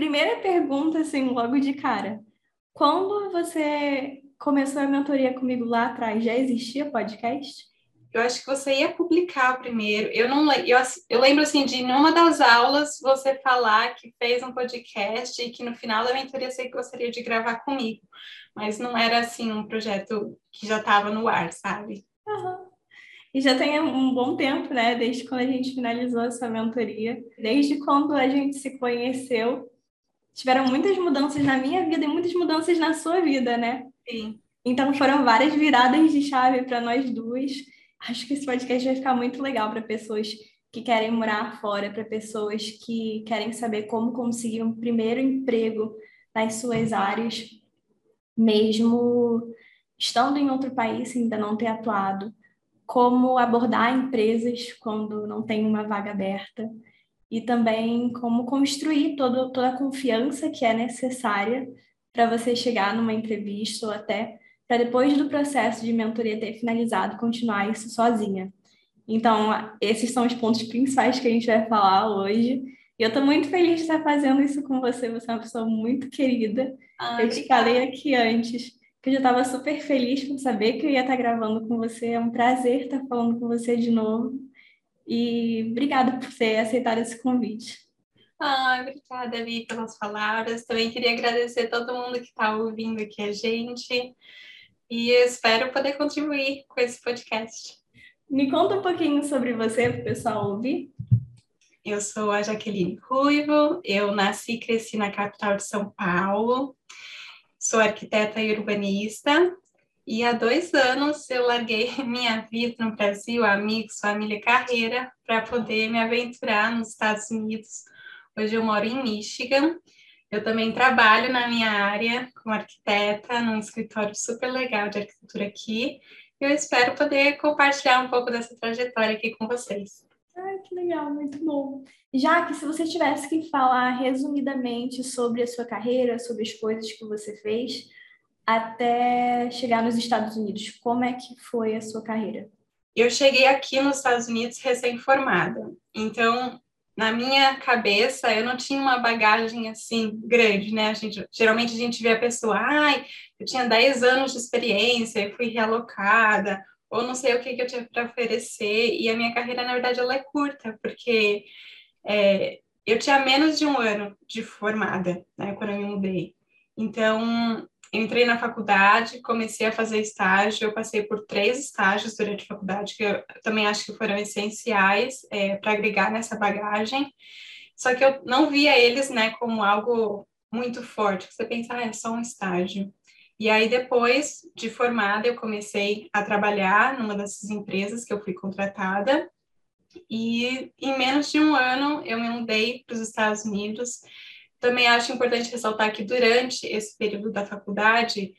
primeira pergunta, assim, logo de cara. Quando você começou a mentoria comigo lá atrás, já existia podcast? Eu acho que você ia publicar primeiro. Eu não eu, eu lembro assim de numa das aulas você falar que fez um podcast e que no final da mentoria você gostaria de gravar comigo, mas não era assim um projeto que já estava no ar, sabe? Uhum. E já tem um bom tempo, né? Desde quando a gente finalizou essa mentoria, desde quando a gente se conheceu, tiveram muitas mudanças na minha vida e muitas mudanças na sua vida, né? Sim. Então foram várias viradas de chave para nós duas. Acho que esse podcast vai ficar muito legal para pessoas que querem morar fora, para pessoas que querem saber como conseguir um primeiro emprego nas suas áreas, mesmo estando em outro país, ainda não ter atuado, como abordar empresas quando não tem uma vaga aberta e também como construir todo, toda a confiança que é necessária para você chegar numa entrevista ou até para depois do processo de mentoria ter finalizado, continuar isso sozinha. Então, esses são os pontos principais que a gente vai falar hoje. E eu estou muito feliz de estar fazendo isso com você. Você é uma pessoa muito querida. Ai, eu te falei aqui antes que eu já estava super feliz por saber que eu ia estar gravando com você. É um prazer estar falando com você de novo. E obrigada por ter aceitado esse convite. Ai, obrigada, Vi, pelas palavras. Também queria agradecer a todo mundo que está ouvindo aqui a gente e espero poder contribuir com esse podcast. Me conta um pouquinho sobre você para o pessoal ouvir. Eu sou a Jaqueline Ruivo, eu nasci e cresci na capital de São Paulo, sou arquiteta e urbanista, e há dois anos eu larguei minha vida no Brasil, amigos, família e carreira, para poder me aventurar nos Estados Unidos. Hoje eu moro em Michigan eu também trabalho na minha área como arquiteta, num escritório super legal de arquitetura aqui. Eu espero poder compartilhar um pouco dessa trajetória aqui com vocês. Ai, que legal, muito bom. Já que se você tivesse que falar resumidamente sobre a sua carreira, sobre as coisas que você fez até chegar nos Estados Unidos, como é que foi a sua carreira? Eu cheguei aqui nos Estados Unidos recém-formada. Então, na minha cabeça, eu não tinha uma bagagem assim grande, né? A gente, geralmente a gente vê a pessoa, ai, eu tinha 10 anos de experiência, eu fui realocada, ou não sei o que, que eu tinha para oferecer, e a minha carreira, na verdade, ela é curta, porque é, eu tinha menos de um ano de formada, né, quando eu me mudei. Então, entrei na faculdade, comecei a fazer estágio, eu passei por três estágios durante a faculdade, que eu também acho que foram essenciais é, para agregar nessa bagagem, só que eu não via eles, né, como algo muito forte, você pensa, ah, é só um estágio. E aí, depois de formada, eu comecei a trabalhar numa dessas empresas que eu fui contratada, e em menos de um ano eu me mudei para os Estados Unidos, também acho importante ressaltar que durante esse período da faculdade,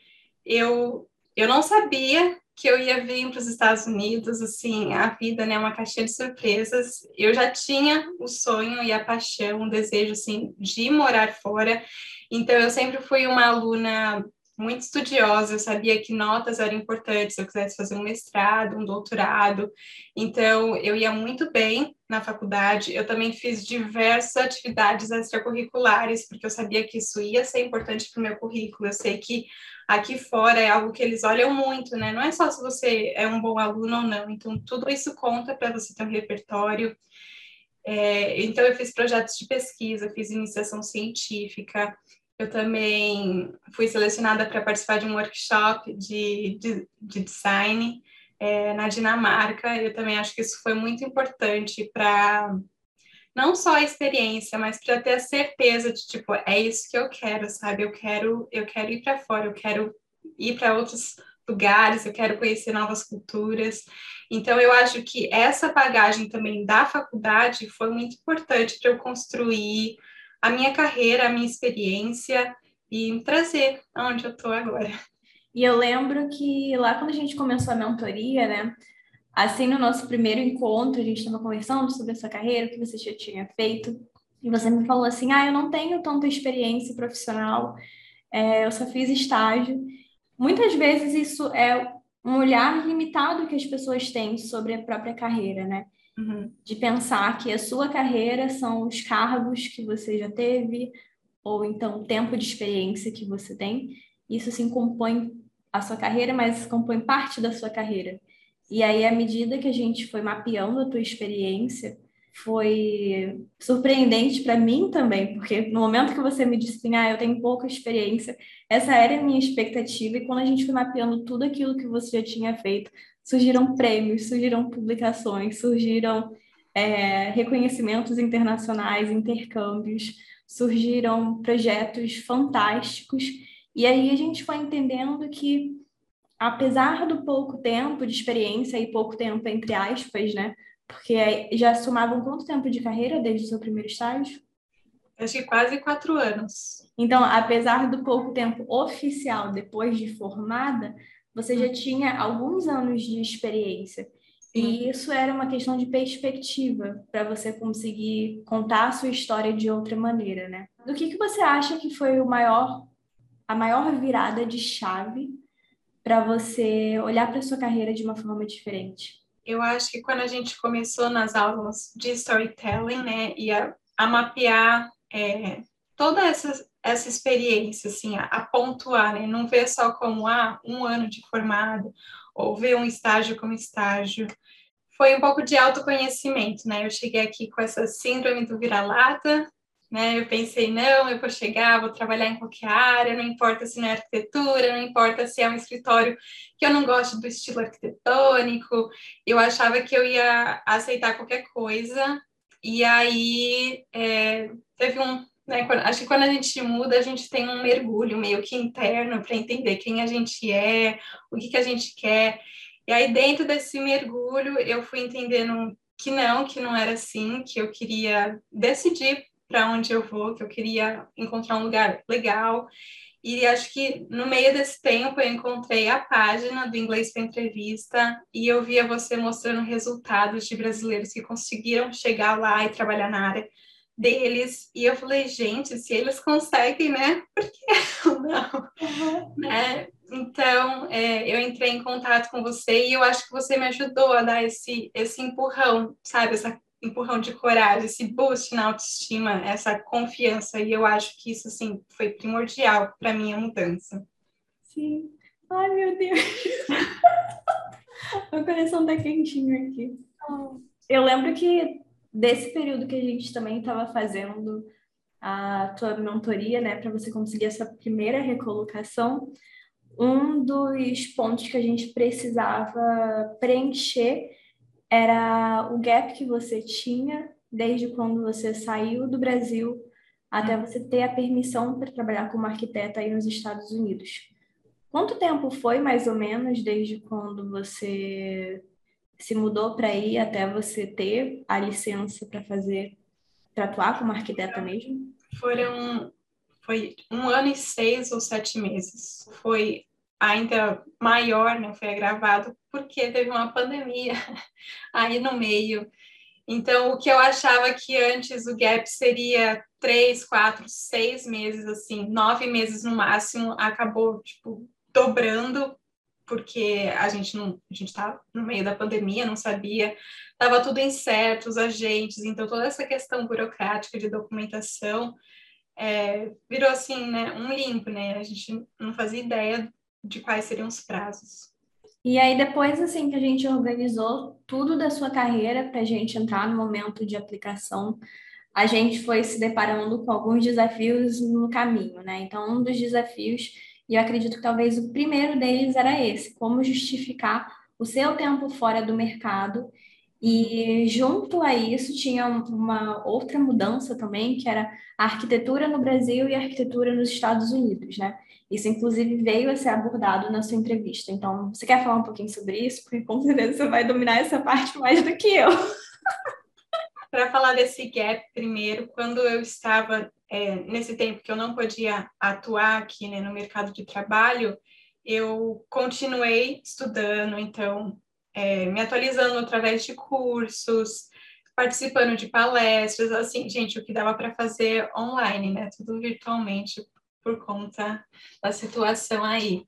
eu, eu não sabia que eu ia vir para os Estados Unidos, assim, a vida, né, uma caixinha de surpresas. Eu já tinha o sonho e a paixão, o desejo, assim, de morar fora. Então, eu sempre fui uma aluna muito estudiosa, eu sabia que notas eram importantes se eu quisesse fazer um mestrado, um doutorado. Então, eu ia muito bem na faculdade. Eu também fiz diversas atividades extracurriculares, porque eu sabia que isso ia ser importante para o meu currículo. Eu sei que aqui fora é algo que eles olham muito, né? Não é só se você é um bom aluno ou não. Então, tudo isso conta para você ter um repertório. É, então, eu fiz projetos de pesquisa, fiz iniciação científica, eu também fui selecionada para participar de um workshop de, de, de design é, na Dinamarca. Eu também acho que isso foi muito importante para não só a experiência, mas para ter a certeza de tipo é isso que eu quero, sabe? Eu quero eu quero ir para fora, eu quero ir para outros lugares, eu quero conhecer novas culturas. Então eu acho que essa bagagem também da faculdade foi muito importante para eu construir a minha carreira, a minha experiência e trazer aonde eu estou agora. E eu lembro que lá quando a gente começou a mentoria, né? Assim, no nosso primeiro encontro, a gente estava conversando sobre essa carreira, o que você já tinha feito, e você me falou assim: ah, eu não tenho tanta experiência profissional, é, eu só fiz estágio. Muitas vezes isso é um olhar limitado que as pessoas têm sobre a própria carreira, né? De pensar que a sua carreira são os cargos que você já teve, ou então tempo de experiência que você tem, isso sim compõe a sua carreira, mas compõe parte da sua carreira. E aí, à medida que a gente foi mapeando a tua experiência, foi surpreendente para mim também, porque no momento que você me disse assim, ah, eu tenho pouca experiência, essa era a minha expectativa, e quando a gente foi mapeando tudo aquilo que você já tinha feito, surgiram prêmios, surgiram publicações, surgiram é, reconhecimentos internacionais, intercâmbios, surgiram projetos fantásticos, e aí a gente foi entendendo que, apesar do pouco tempo de experiência, e pouco tempo entre aspas, né, porque já somavam quanto tempo de carreira desde o seu primeiro estágio? Acho que quase quatro anos. Então, apesar do pouco tempo oficial depois de formada, você já tinha alguns anos de experiência. E isso era uma questão de perspectiva para você conseguir contar a sua história de outra maneira, né? Do que, que você acha que foi o maior, a maior virada de chave para você olhar para sua carreira de uma forma diferente? eu acho que quando a gente começou nas aulas de storytelling, né, e a, a mapear é, toda essa, essa experiência, assim, a, a, pontuar, né, não ver só como, ah, um ano de formado, ou ver um estágio como estágio, foi um pouco de autoconhecimento, né, eu cheguei aqui com essa síndrome do vira-lata, né? Eu pensei, não, eu vou chegar, vou trabalhar em qualquer área, não importa se não é arquitetura, não importa se é um escritório que eu não gosto do estilo arquitetônico. Eu achava que eu ia aceitar qualquer coisa. E aí é, teve um, né, acho que quando a gente muda, a gente tem um mergulho meio que interno para entender quem a gente é, o que, que a gente quer. E aí, dentro desse mergulho, eu fui entendendo que não, que não era assim, que eu queria decidir para onde eu vou, que eu queria encontrar um lugar legal. E acho que no meio desse tempo eu encontrei a página do Inglês para Entrevista e eu via você mostrando resultados de brasileiros que conseguiram chegar lá e trabalhar na área deles. E eu falei, gente, se eles conseguem, né? Por que eu não? Uhum. Né? Então, é, eu entrei em contato com você e eu acho que você me ajudou a dar esse, esse empurrão, sabe? Essa empurrão de coragem, esse boost na autoestima, essa confiança. E eu acho que isso, assim, foi primordial para minha mudança. Sim. Ai, meu Deus. o coração tá quentinho aqui. Eu lembro que desse período que a gente também estava fazendo a tua mentoria, né, para você conseguir essa primeira recolocação, um dos pontos que a gente precisava preencher era o gap que você tinha desde quando você saiu do Brasil até você ter a permissão para trabalhar como arquiteta aí nos Estados Unidos. Quanto tempo foi, mais ou menos, desde quando você se mudou para aí até você ter a licença para fazer, para atuar como arquiteta mesmo? Foram, foi um ano e seis ou sete meses. Foi ainda maior, né, foi agravado porque teve uma pandemia aí no meio. Então, o que eu achava que antes o gap seria três, quatro, seis meses, assim, nove meses no máximo, acabou, tipo, dobrando, porque a gente não, a gente tá no meio da pandemia, não sabia, estava tudo incerto, os agentes, então toda essa questão burocrática de documentação é, virou assim, né, um limpo, né, a gente não fazia ideia de quais seriam os prazos. E aí, depois assim que a gente organizou tudo da sua carreira para a gente entrar no momento de aplicação, a gente foi se deparando com alguns desafios no caminho, né? Então, um dos desafios, e eu acredito que talvez o primeiro deles era esse: como justificar o seu tempo fora do mercado. E junto a isso tinha uma outra mudança também, que era a arquitetura no Brasil e a arquitetura nos Estados Unidos, né? Isso, inclusive, veio a ser abordado na sua entrevista. Então, você quer falar um pouquinho sobre isso? Porque com certeza você vai dominar essa parte mais do que eu. Para falar desse gap primeiro, quando eu estava é, nesse tempo que eu não podia atuar aqui né, no mercado de trabalho, eu continuei estudando, então, é, me atualizando através de cursos, participando de palestras, assim, gente, o que dava para fazer online, né? Tudo virtualmente, por conta da situação aí.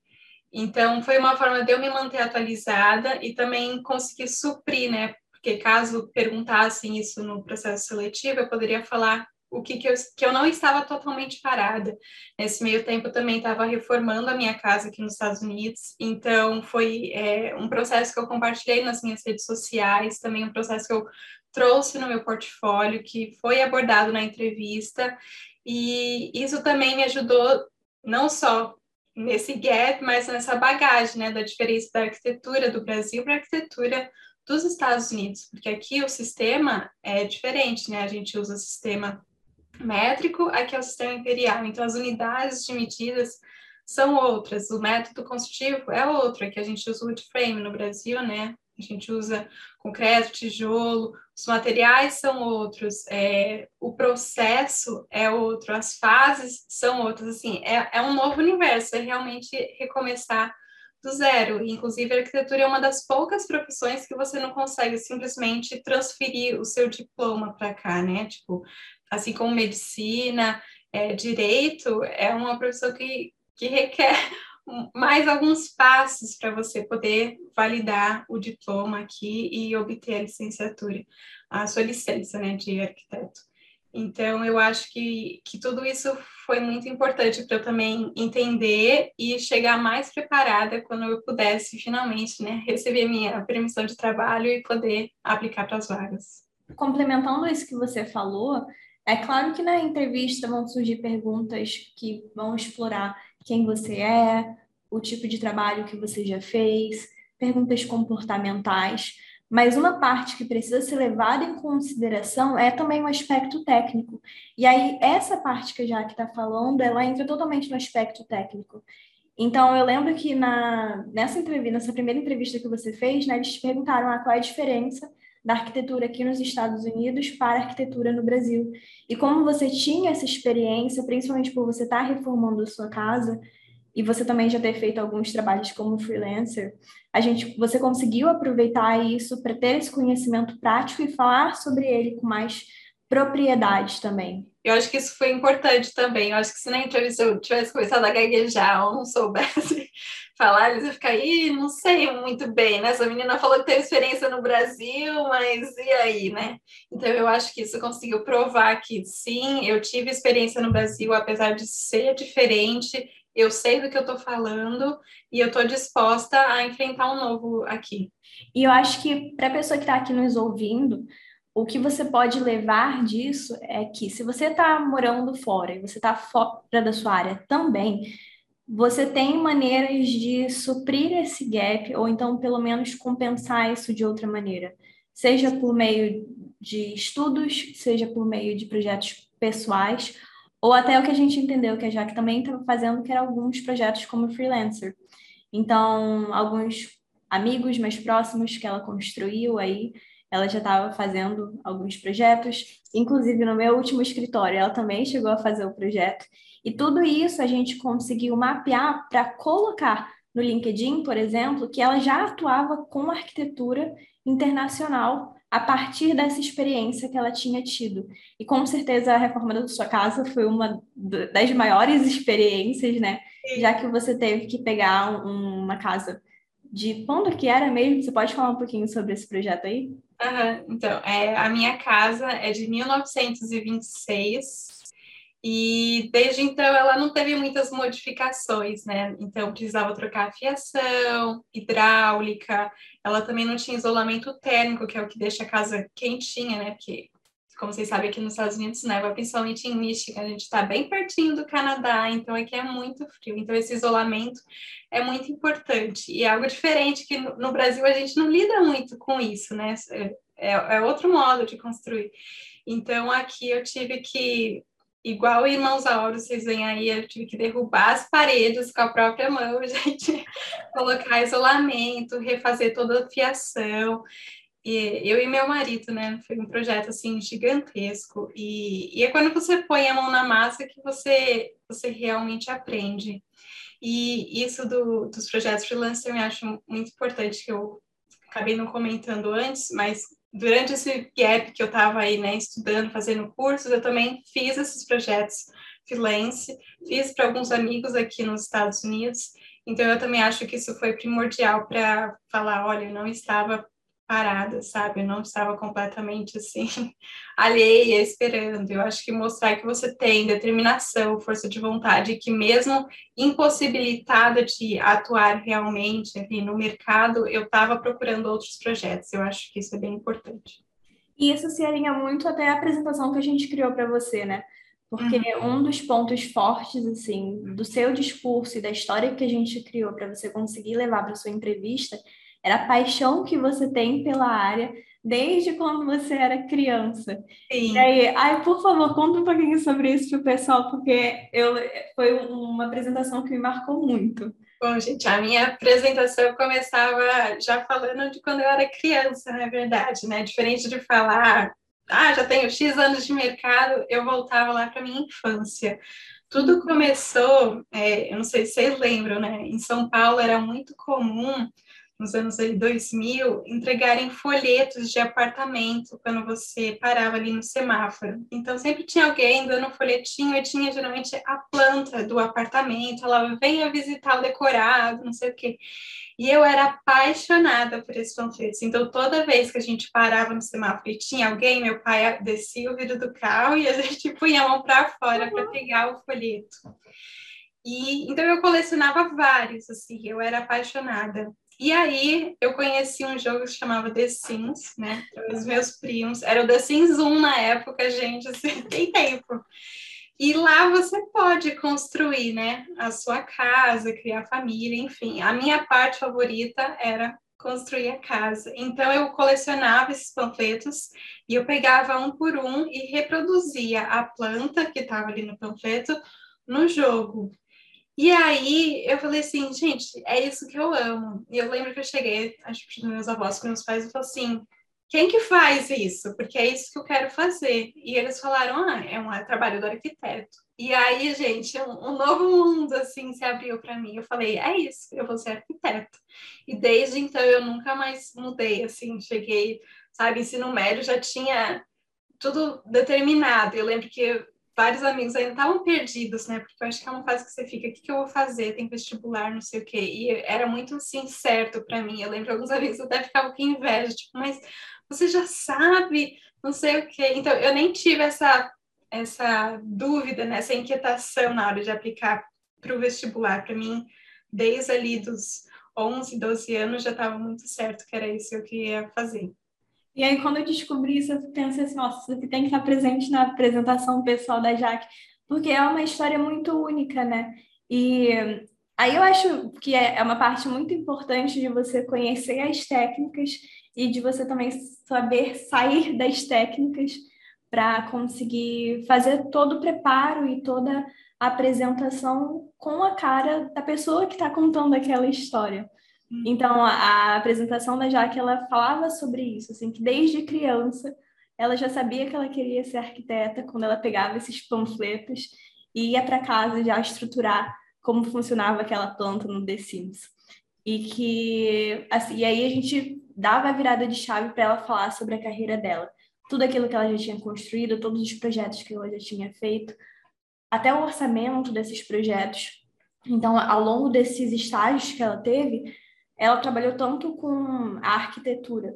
Então, foi uma forma de eu me manter atualizada e também conseguir suprir, né? Porque caso perguntassem isso no processo seletivo, eu poderia falar o que, que, eu, que eu não estava totalmente parada. Nesse meio tempo, também estava reformando a minha casa aqui nos Estados Unidos, então foi é, um processo que eu compartilhei nas minhas redes sociais, também um processo que eu trouxe no meu portfólio, que foi abordado na entrevista, e isso também me ajudou não só nesse gap, mas nessa bagagem, né, da diferença da arquitetura do Brasil para a arquitetura dos Stados Unidos, porque aqui o sistema é diferente, né? A gente usa o sistema métrico, aqui é o sistema imperial, então as unidades de medidas são outras, o método construtivo é outro, aqui a gente usa wood frame no Brasil, né? A gente usa concreto, tijolo, os materiais são outros, é, o processo é outro, as fases são outras, assim, é, é um novo universo, é realmente recomeçar do zero. Inclusive, a arquitetura é uma das poucas profissões que você não consegue simplesmente transferir o seu diploma para cá, né? Tipo, assim como medicina, é, direito, é uma profissão que, que requer mais alguns passos para você poder validar o diploma aqui e obter a licenciatura, a sua licença, né, de arquiteto. Então, eu acho que, que tudo isso foi muito importante para eu também entender e chegar mais preparada quando eu pudesse finalmente né, receber minha permissão de trabalho e poder aplicar para as vagas. Complementando isso que você falou, é claro que na entrevista vão surgir perguntas que vão explorar quem você é, o tipo de trabalho que você já fez, perguntas comportamentais. Mas uma parte que precisa ser levada em consideração é também o aspecto técnico. E aí, essa parte que a Jaque está falando, ela entra totalmente no aspecto técnico. Então, eu lembro que na, nessa entrevista, nessa primeira entrevista que você fez, né, eles te perguntaram ah, qual é a diferença da arquitetura aqui nos Estados Unidos para a arquitetura no Brasil. E como você tinha essa experiência, principalmente por você estar tá reformando a sua casa, e você também já ter feito alguns trabalhos como freelancer, a gente, você conseguiu aproveitar isso para ter esse conhecimento prático e falar sobre ele com mais propriedade também. Eu acho que isso foi importante também. Eu acho que se na entrevista eu tivesse começado a gaguejar ou não soubesse falar, eles iam ficar aí, não sei muito bem, né? Essa menina falou que teve experiência no Brasil, mas e aí, né? Então eu acho que isso conseguiu provar que sim, eu tive experiência no Brasil, apesar de ser diferente, eu sei do que eu estou falando e eu estou disposta a enfrentar um novo aqui. E eu acho que para a pessoa que está aqui nos ouvindo, o que você pode levar disso é que se você está morando fora e você está fora da sua área também, você tem maneiras de suprir esse gap ou então pelo menos compensar isso de outra maneira, seja por meio de estudos, seja por meio de projetos pessoais ou até o que a gente entendeu, que a Jaque também estava fazendo, que eram alguns projetos como freelancer. Então, alguns amigos mais próximos que ela construiu aí, ela já estava fazendo alguns projetos, inclusive no meu último escritório, ela também chegou a fazer o projeto. E tudo isso a gente conseguiu mapear para colocar no LinkedIn, por exemplo, que ela já atuava com arquitetura internacional a partir dessa experiência que ela tinha tido. E com certeza a reforma da sua casa foi uma das maiores experiências, né? Já que você teve que pegar uma casa de quando que era mesmo? Você pode falar um pouquinho sobre esse projeto aí? Uhum. Então, é, a minha casa é de 1926 e desde então ela não teve muitas modificações, né? Então precisava trocar a fiação, hidráulica, ela também não tinha isolamento térmico, que é o que deixa a casa quentinha, né? Porque, como vocês sabem, aqui nos Estados Unidos neva, principalmente em Michigan, a gente está bem pertinho do Canadá, então aqui é muito frio. Então esse isolamento é muito importante e é algo diferente que no, Brasil a gente não lida muito com isso, né? É, é outro modo de construir. Então aqui eu tive que igual Irmãos Auros, vocês veem aí, eu tive que derrubar as paredes com a própria mão, gente, colocar isolamento, refazer toda a fiação. E eu e meu marido, né? Foi um projeto assim gigantesco. E, e é quando você põe a mão na massa que você, você realmente aprende. E isso do, dos projetos freelancer eu acho muito importante, que eu acabei não comentando antes, mas durante esse gap que eu estava aí, né, estudando, fazendo cursos, eu também fiz esses projetos freelance, fiz para alguns amigos aqui nos Estados Unidos, então eu também acho que isso foi primordial para falar, olha, eu não estava parada, sabe? Eu não estava completamente assim alheia, esperando. Eu acho que mostrar que você tem determinação, força de vontade, que mesmo impossibilitada de atuar realmente enfim, no mercado, eu estava procurando outros projetos. Eu acho que isso é bem importante. E isso se alinha muito até a apresentação que a gente criou para você, né? Porque uhum. um dos pontos fortes, assim, do seu discurso e da história que a gente criou para você conseguir levar para sua entrevista era a paixão que você tem pela área desde quando você era criança. Sim. E aí, ai, por favor, conta um pouquinho sobre isso para o pessoal, porque eu, foi uma apresentação que me marcou muito. Bom, gente, a minha apresentação começava já falando de quando eu era criança, na verdade, né? Diferente de falar, ah, já tenho X anos de mercado, eu voltava lá para minha infância. Tudo começou, é, eu não sei se vocês lembram, né? Em São Paulo era muito comum nos anos 2000, entregarem folhetos de apartamento quando você parava ali no semáforo. Então, sempre tinha alguém dando um folhetinho e tinha geralmente a planta do apartamento, ela venha visitar o decorado, não sei o quê. E eu era apaixonada por esses panfletos. Então, toda vez que a gente parava no semáforo e tinha alguém, meu pai descia o vidro do carro e a gente punha a mão para fora para pegar o folheto. E então eu colecionava vários, assim, eu era apaixonada. E aí eu conheci um jogo que chamava The Sims, né? Os meus primos, era o The Sims 1 na época, gente, assim, tem tempo. E lá você pode construir, né, a sua casa, criar família, enfim. A minha parte favorita era construir a casa. Então eu colecionava esses panfletos e eu pegava um por um e reproduzia a planta que estava ali no panfleto no jogo. E aí eu falei assim, gente, é isso que eu amo. E eu lembro que eu cheguei, acho que meus avós, com meus pais, e falei assim, quem que faz isso? Porque é isso que eu quero fazer. E eles falaram, ah, é um trabalho do arquiteto. E aí, gente, um, um novo mundo, assim, se abriu para mim. Eu falei, é isso, eu vou ser arquiteto. E desde então eu nunca mais mudei, assim, cheguei, sabe, ensino médio já tinha tudo determinado. Eu lembro que vários amigos ainda estavam perdidos, né? Porque eu acho que é uma fase que você fica, o que, que eu vou fazer? Tem vestibular, não sei o quê. E era muito, assim, certo para mim. Eu lembro alguns amigos até ficavam com inveja, tipo, mas você já sabe, não sei o quê. Então, eu nem tive essa, essa dúvida, né? essa inquietação na hora de aplicar para o vestibular. Para mim, desde ali dos 11, 12 anos, já estava muito certo que era isso que eu queria fazer. E aí, quando eu descobri isso, eu pensei assim, nossa, isso aqui tem que estar presente na apresentação pessoal da Jaque, porque é uma história muito única, né? E aí eu acho que é, é uma parte muito importante de você conhecer as técnicas e de você também saber sair das técnicas para conseguir fazer todo o preparo e toda a apresentação com a cara da pessoa que está contando aquela história. Então, a, apresentação da Jaque, ela falava sobre isso, assim, que desde criança ela já sabia que ela queria ser arquiteta quando ela pegava esses panfletos e ia para casa já estruturar como funcionava aquela planta no The Sims. E que, assim, e aí a gente dava a virada de chave para ela falar sobre a carreira dela. Tudo aquilo que ela já tinha construído, todos os projetos que ela já tinha feito, até o orçamento desses projetos. Então, ao longo desses estágios que ela teve, ela trabalhou tanto com a arquitetura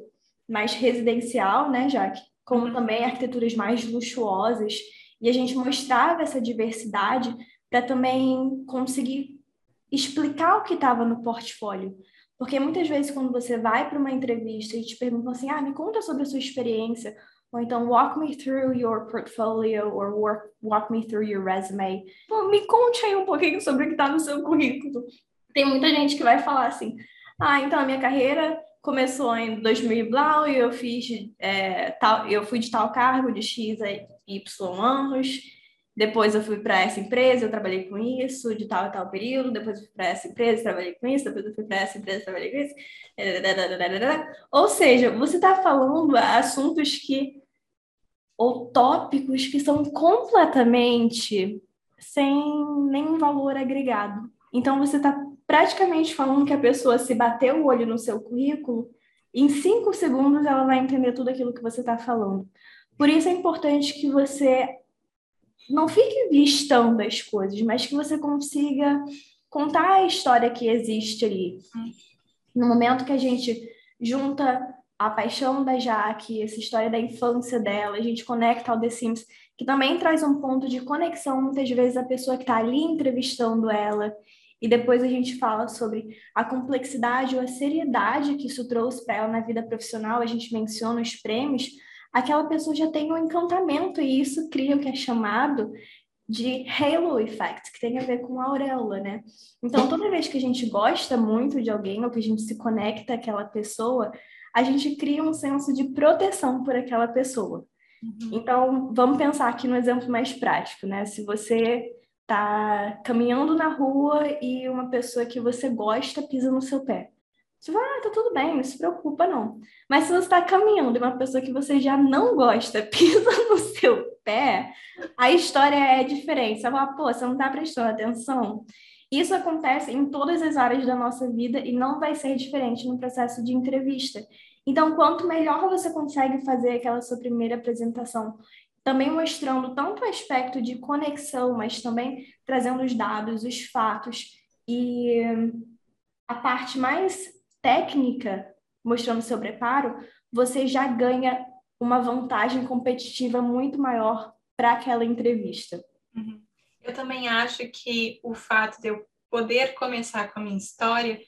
mais residencial, né, Jaque, como uhum. também arquiteturas mais luxuosas, e a gente mostrava essa diversidade para também conseguir explicar o que estava no portfólio. Porque muitas vezes, quando você vai para uma entrevista e te perguntam assim, ah, me conta sobre a sua experiência, ou então, walk me through your portfolio, or work, walk me through your resume. Bom, me conte aí um pouquinho sobre o que está no seu currículo. Tem muita gente que vai falar assim, ah, então a minha carreira começou em 2000 e blau, e eu fiz é, tal, eu fui de tal cargo de X a Y anos, depois eu fui para essa empresa, eu trabalhei com isso, de tal e tal período, depois eu fui para essa empresa, trabalhei com isso, depois eu fui para essa empresa, trabalhei com isso. Ou seja, você está falando assuntos que ou tópicos que são completamente sem nenhum valor agregado. Então você está praticamente falando que a pessoa se bater o olho no seu currículo, em cinco segundos ela vai entender tudo aquilo que você está falando. Por isso é importante que você não fique listando as coisas, mas que você consiga contar a história que existe ali. No momento que a gente junta a paixão da Jaque, essa história da infância dela, a gente conecta ao The Sims, que também traz um ponto de conexão, muitas vezes, a pessoa que está ali entrevistando ela. E depois a gente fala sobre a complexidade ou a seriedade que isso trouxe para ela na vida profissional, a gente menciona os prêmios, aquela pessoa já tem um encantamento e isso cria o que é chamado de halo effect, que tem a ver com a auréola, né? Então, toda vez que a gente gosta muito de alguém ou que a gente se conecta àquela pessoa, a gente cria um senso de proteção por aquela pessoa. Uhum. Então, vamos pensar aqui no exemplo mais prático, né? Se você está caminhando na rua e uma pessoa que você gosta pisa no seu pé. Você vai, ah, tá tudo bem, não se preocupa, não. Mas se você está caminhando e uma pessoa que você já não gosta pisa no seu pé, a história é diferente. Você fala, pô, você não está prestando atenção. Isso acontece em todas as áreas da nossa vida e não vai ser diferente no processo de entrevista. Então, quanto melhor você consegue fazer aquela sua primeira apresentação, também mostrando tanto o aspecto de conexão, mas também trazendo os dados, os fatos e a parte mais técnica, mostrando seu preparo, você já ganha uma vantagem competitiva muito maior para aquela entrevista. Uhum. Eu também acho que o fato de eu poder começar com a minha história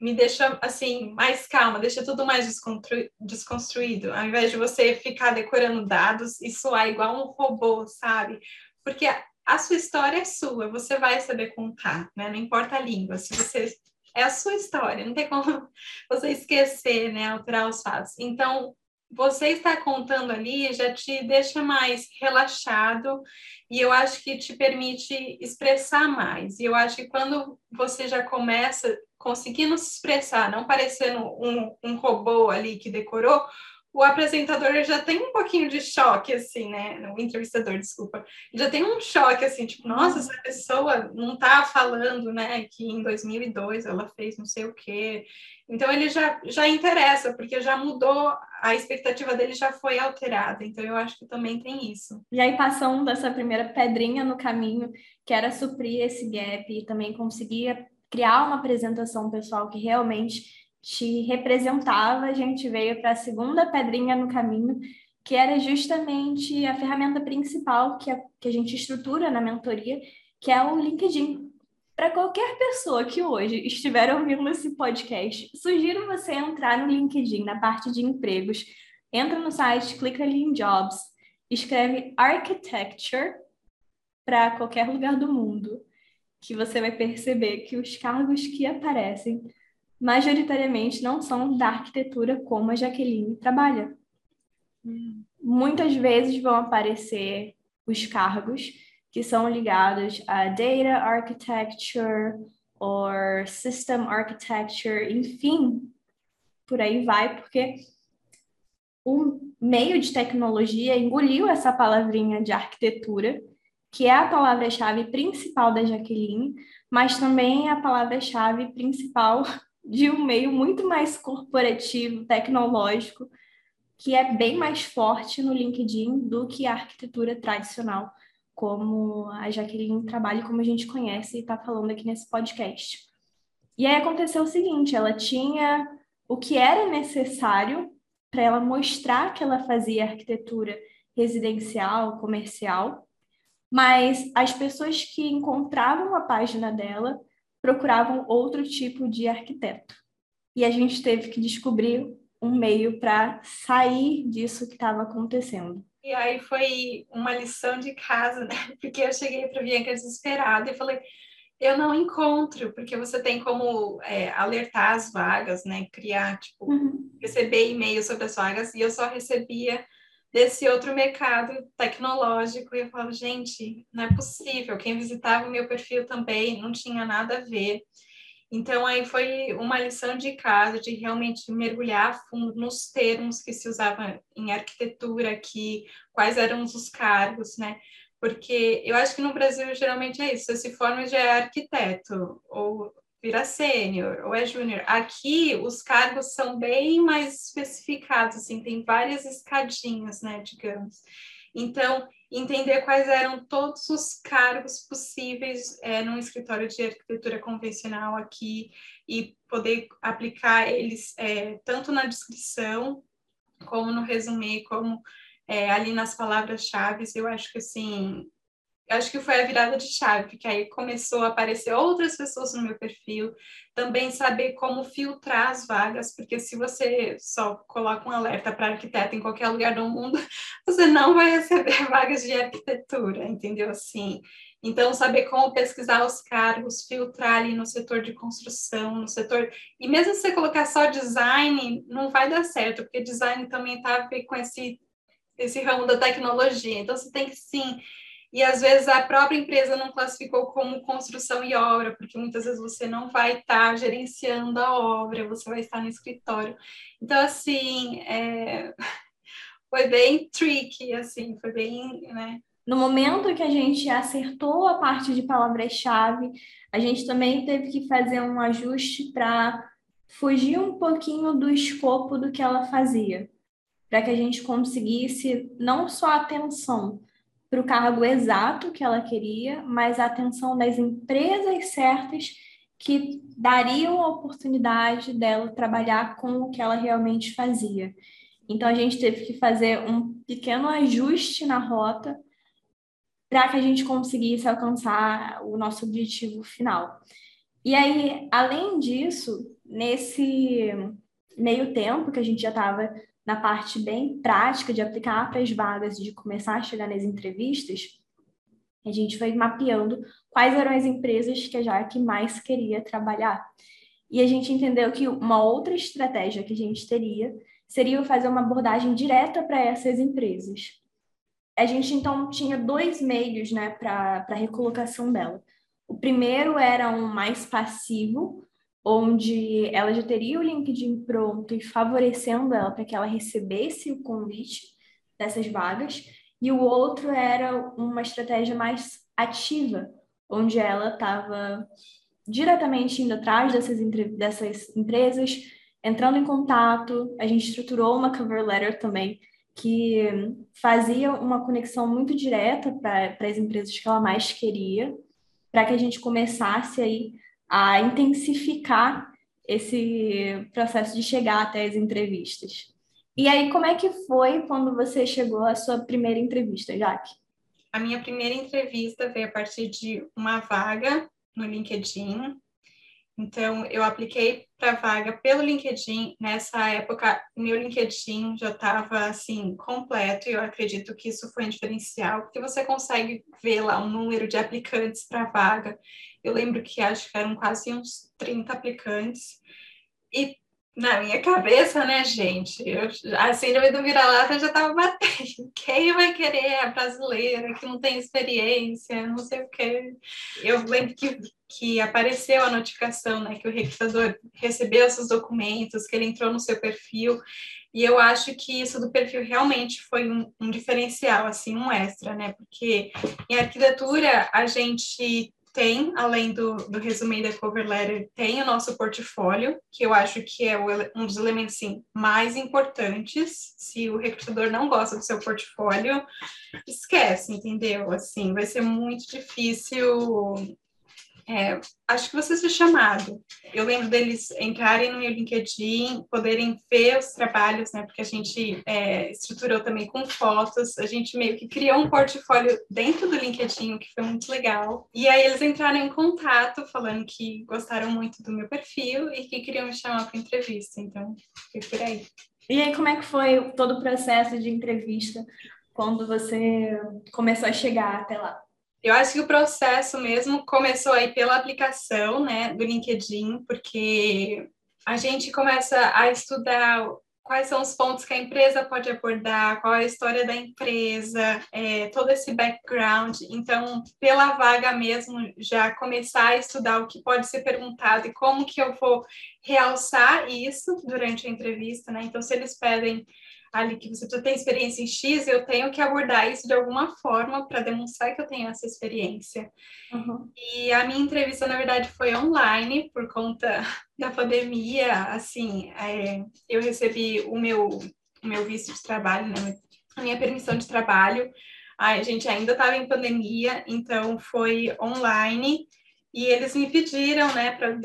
me deixa assim mais calma, deixa tudo mais desconstru desconstruído, ao invés de você ficar decorando dados e soar igual um robô, sabe? Porque a, a sua história é sua, você vai saber contar, né? Não importa a língua, se você é a sua história, não tem como você esquecer, né, alterar os fatos. Então, você está contando ali já te deixa mais relaxado e eu acho que te permite expressar mais. E eu acho que quando você já começa conseguindo se expressar, não parecendo um, um robô ali que decorou, o apresentador já tem um pouquinho de choque, assim, né? O entrevistador, desculpa. Já tem um choque, assim, tipo, nossa, essa pessoa não tá falando, né, que em 2002 ela fez não sei o quê. Então, ele já, já interessa, porque já mudou, a expectativa dele já foi alterada. Então, eu acho que também tem isso. E aí, passando dessa primeira pedrinha no caminho, que era suprir esse gap e também conseguir criar uma apresentação pessoal que realmente te representava, a gente veio para a segunda pedrinha no caminho, que era justamente a ferramenta principal que a, que a gente estrutura na mentoria, que é o LinkedIn. Para qualquer pessoa que hoje estiver ouvindo esse podcast, sugiro você entrar no LinkedIn, na parte de empregos, entra no site, clica ali em Jobs, escreve Architecture para qualquer lugar do mundo, que você vai perceber que os cargos que aparecem majoritariamente não são da arquitetura como a Jaqueline trabalha. Hum. Muitas vezes vão aparecer os cargos que são ligados a data architecture or system architecture, enfim, por aí vai, porque o meio de tecnologia engoliu essa palavrinha de arquitetura, que é a palavra-chave principal da Jaqueline, mas também é a palavra-chave principal de um meio muito mais corporativo, tecnológico, que é bem mais forte no LinkedIn do que a arquitetura tradicional, como a Jaqueline trabalha, como a gente conhece e está falando aqui nesse podcast. E aí aconteceu o seguinte: ela tinha o que era necessário para ela mostrar que ela fazia arquitetura residencial, comercial, mas as pessoas que encontravam a página dela procuravam outro tipo de arquiteto. E a gente teve que descobrir um meio para sair disso que estava acontecendo. E aí foi uma lição de casa, né? Porque eu cheguei para Bianca desesperada e falei: eu não encontro, porque você tem como é, alertar as vagas, né? Criar, tipo, uhum. receber e-mail sobre as vagas, e eu só recebia desse outro mercado tecnológico. E eu falo, gente, não é possível. Quem visitava o meu perfil também não tinha nada a ver. Então, aí foi uma lição de casa de realmente mergulhar a fundo nos termos que se usavam em arquitetura aqui, quais eram os cargos, né? Porque eu acho que no Brasil geralmente é isso, você se forma já é arquiteto, ou vira sênior ou é júnior. Aqui os cargos são bem mais especificados, assim, tem várias escadinhas, né, digamos. Então, entender quais eram todos os cargos possíveis é, num escritório de arquitetura convencional aqui e poder aplicar eles é, tanto na descrição como no resumê, como é, ali nas palavras-chave. Eu acho que assim acho que foi a virada de chave, porque aí começou a aparecer outras pessoas no meu perfil, também saber como filtrar as vagas, porque se você só coloca um alerta para arquiteto em qualquer lugar do mundo, você não vai receber vagas de arquitetura, entendeu? Assim, então, saber como pesquisar os cargos, filtrar ali no setor de construção, no setor. E mesmo se você colocar só design, não vai dar certo, porque design também está com esse, esse ramo da tecnologia. Então, você tem que sim e às vezes a própria empresa não classificou como construção e obra, porque muitas vezes você não vai estar tá gerenciando a obra, você vai estar no escritório. Então, assim, é... foi bem tricky, assim, foi bem, né? No momento que a gente acertou a parte de palavras-chave, a gente também teve que fazer um ajuste para fugir um pouquinho do escopo do que ela fazia, para que a gente conseguisse não só atenção, para o cargo exato que ela queria, mas a atenção das empresas certas que dariam a oportunidade dela trabalhar com o que ela realmente fazia. Então a gente teve que fazer um pequeno ajuste na rota para que a gente conseguisse alcançar o nosso objetivo final. E aí, além disso, nesse meio tempo que a gente já estava na parte bem prática de aplicar para as vagas de começar a chegar nas entrevistas, a gente foi mapeando quais eram as empresas que a Jaque mais queria trabalhar. E a gente entendeu que uma outra estratégia que a gente teria seria fazer uma abordagem direta para essas empresas. A gente então tinha dois meios né, para a recolocação dela. O primeiro era um mais passivo, onde ela já teria o LinkedIn pronto e favorecendo ela para que ela recebesse o convite dessas vagas, e o outro era uma estratégia mais ativa, onde ela estava diretamente indo atrás dessas, dessas empresas, entrando em contato, a gente estruturou uma cover letter também, que fazia uma conexão muito direta para as empresas que ela mais queria, para que a gente começasse aí a intensificar esse processo de chegar até as entrevistas. E aí, como é que foi quando você chegou à sua primeira entrevista, Jaque? A minha primeira entrevista veio a partir de uma vaga no LinkedIn. Então, eu apliquei para vaga pelo LinkedIn. Nessa época, meu LinkedIn já estava assim completo, e eu acredito que isso foi um diferencial, porque você consegue ver lá o número de aplicantes para vaga. Eu lembro que acho que eram quase uns 30 aplicantes. E na minha cabeça, né, gente? Eu, a síndrome do vira-lata já estava batendo. Quem vai querer a brasileira que não tem experiência, não sei o quê. Eu lembro que, que apareceu a notificação, né, que o recrutador recebeu esses documentos, que ele entrou no seu perfil. E eu acho que isso do perfil realmente foi um, um diferencial, assim, um extra, né? Porque em arquitetura a gente tem, além do, do resumo da cover letter, tem o nosso portfólio, que eu acho que é um dos elementos sim, mais importantes. Se o recrutador não gosta do seu portfólio, esquece, entendeu? Assim, vai ser muito difícil é, acho que você ser chamado. Eu lembro deles entrarem no meu LinkedIn, poderem ver os trabalhos, né? Porque a gente é, estruturou também com fotos, a gente meio que criou um portfólio dentro do LinkedIn, o que foi muito legal. E aí eles entraram em contato, falando que gostaram muito do meu perfil e que queriam me chamar para entrevista. Então, foi por aí. E aí, como é que foi todo o processo de entrevista quando você começou a chegar até lá? Eu acho que o processo mesmo começou aí pela aplicação, né, do LinkedIn, porque a gente começa a estudar quais são os pontos que a empresa pode abordar, qual é a história da empresa, é, todo esse background. Então, pela vaga mesmo, já começar a estudar o que pode ser perguntado e como que eu vou realçar isso durante a entrevista, né? Então, se eles pedem ali que você tem experiência em X, eu tenho que abordar isso de alguma forma para demonstrar que eu tenho essa experiência. Uhum. E a minha entrevista, na verdade, foi online por conta da pandemia. Assim, é, eu recebi o meu, o meu visto de trabalho, né, a minha permissão de trabalho. A gente ainda estava em pandemia, então foi online e eles me pediram, né, para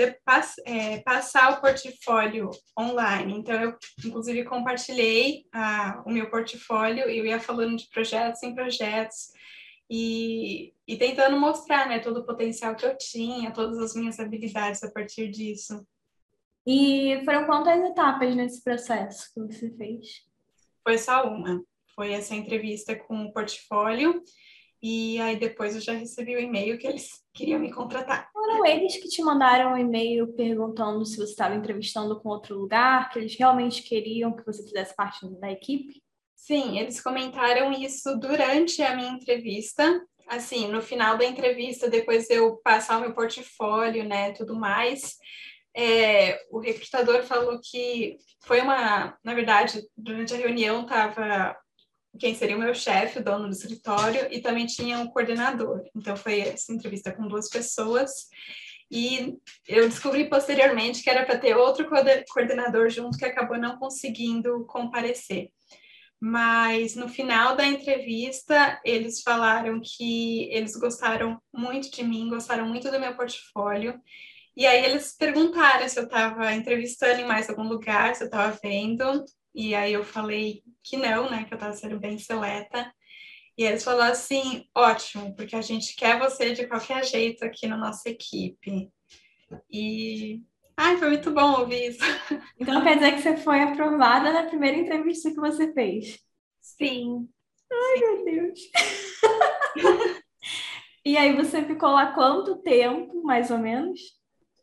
é, passar o portfólio online. Então, eu, inclusive, compartilhei a, o meu portfólio e eu ia falando de projetos em projetos e, e tentando mostrar, né, todo o potencial que eu tinha, todas as minhas habilidades a partir disso. E foram quantas etapas nesse processo que você fez? Foi só uma. Foi essa entrevista com o portfólio e aí depois eu já recebi o e-mail que eles queriam me contratar. Foram eles que te mandaram um e-mail perguntando se você estava entrevistando com outro lugar, que eles realmente queriam que você fizesse parte da equipe? Sim, eles comentaram isso durante a minha entrevista. Assim, no final da entrevista, depois eu passar o meu portfólio, né, tudo mais, é, o recrutador falou que foi uma, na verdade, durante a reunião estava quem seria o meu chefe, o dono do escritório, e também tinha um coordenador. Então, foi essa entrevista com duas pessoas. E eu descobri posteriormente que era para ter outro coordenador junto que acabou não conseguindo comparecer. Mas no final da entrevista, eles falaram que eles gostaram muito de mim, gostaram muito do meu portfólio. E aí eles perguntaram se eu estava entrevistando em mais algum lugar, se eu estava vendo. E aí eu falei que não, né, que eu estava sendo bem seleta. E eles falaram assim, ótimo, porque a gente quer você de qualquer jeito aqui na nossa equipe. E ai, foi muito bom ouvir isso. Então quer dizer que você foi aprovada na primeira entrevista que você fez? Sim. Ai, Sim. meu Deus. e aí você ficou lá quanto tempo, mais ou menos?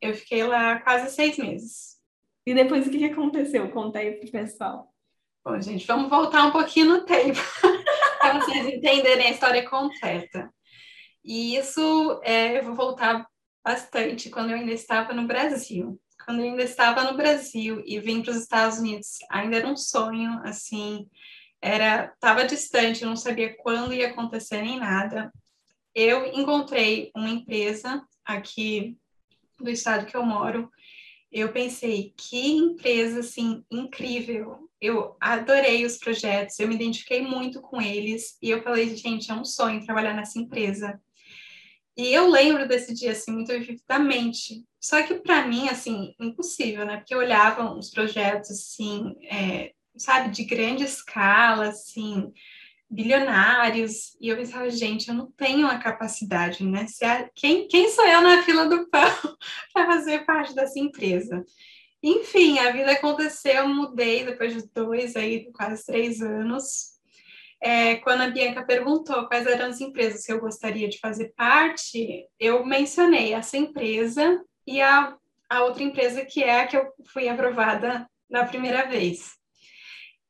Eu fiquei lá quase seis meses. E depois o que aconteceu? Conta aí pro pessoal. Bom, gente, vamos voltar um pouquinho no tempo para vocês entenderem a história completa. E isso é, eu vou voltar bastante quando eu ainda estava no Brasil. Quando eu ainda estava no Brasil e vim para os Estados Unidos, ainda era um sonho, assim, era estava distante, não sabia quando ia acontecer nem nada. Eu encontrei uma empresa aqui do estado que eu moro eu pensei, que empresa assim incrível. Eu adorei os projetos, eu me identifiquei muito com eles e eu falei, gente, é um sonho trabalhar nessa empresa. E eu lembro desse dia assim muito vividamente. Só que para mim assim, impossível, né? Porque eu olhava uns projetos assim, é, sabe, de grande escala, assim, bilionários, e eu pensava, gente, eu não tenho a capacidade, né? A, quem, quem sou eu na fila do pão para fazer parte dessa empresa? Enfim, a vida aconteceu, eu mudei depois de dois, aí, quase três anos. É, quando a Bianca perguntou quais eram as empresas que eu gostaria de fazer parte, eu mencionei essa empresa e a, a outra empresa que é a que eu fui aprovada na primeira vez.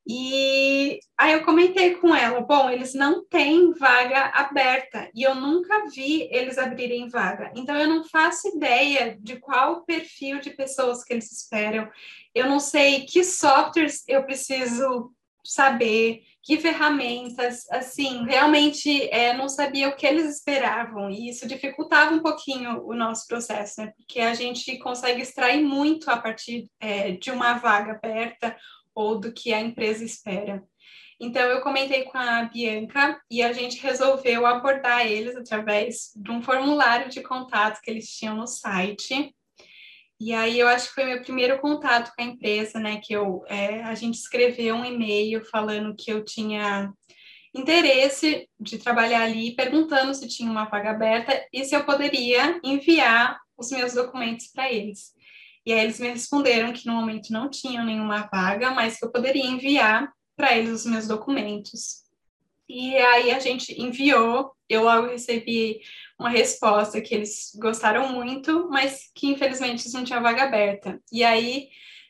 E aí eu comentei com ela, bom, eles não têm vaga aberta e eu nunca vi eles abrirem vaga. Então eu não faço ideia de qual perfil de pessoas que eles esperam. Eu não sei que softwares eu preciso saber, que ferramentas, assim, realmente é, não sabia o que eles esperavam e isso dificultava um pouquinho o nosso processo, né? Porque a gente consegue extrair muito a partir é, de uma vaga aberta ou do que a empresa espera. Então, eu comentei com a Bianca e a gente resolveu abordar eles através de um formulário de contato que eles tinham no site. E aí, eu acho que foi meu primeiro contato com a empresa, né? Que eu, é, a gente escreveu um e-mail falando que eu tinha interesse de trabalhar ali, perguntando se tinha uma vaga aberta e se eu poderia enviar os meus documentos para eles. E aí eles me responderam que no momento não tinham nenhuma vaga, mas que eu poderia enviar para eles os meus documentos. E aí a gente enviou, eu logo recebi uma resposta que eles gostaram muito, mas que infelizmente não tinha vaga aberta. E aí,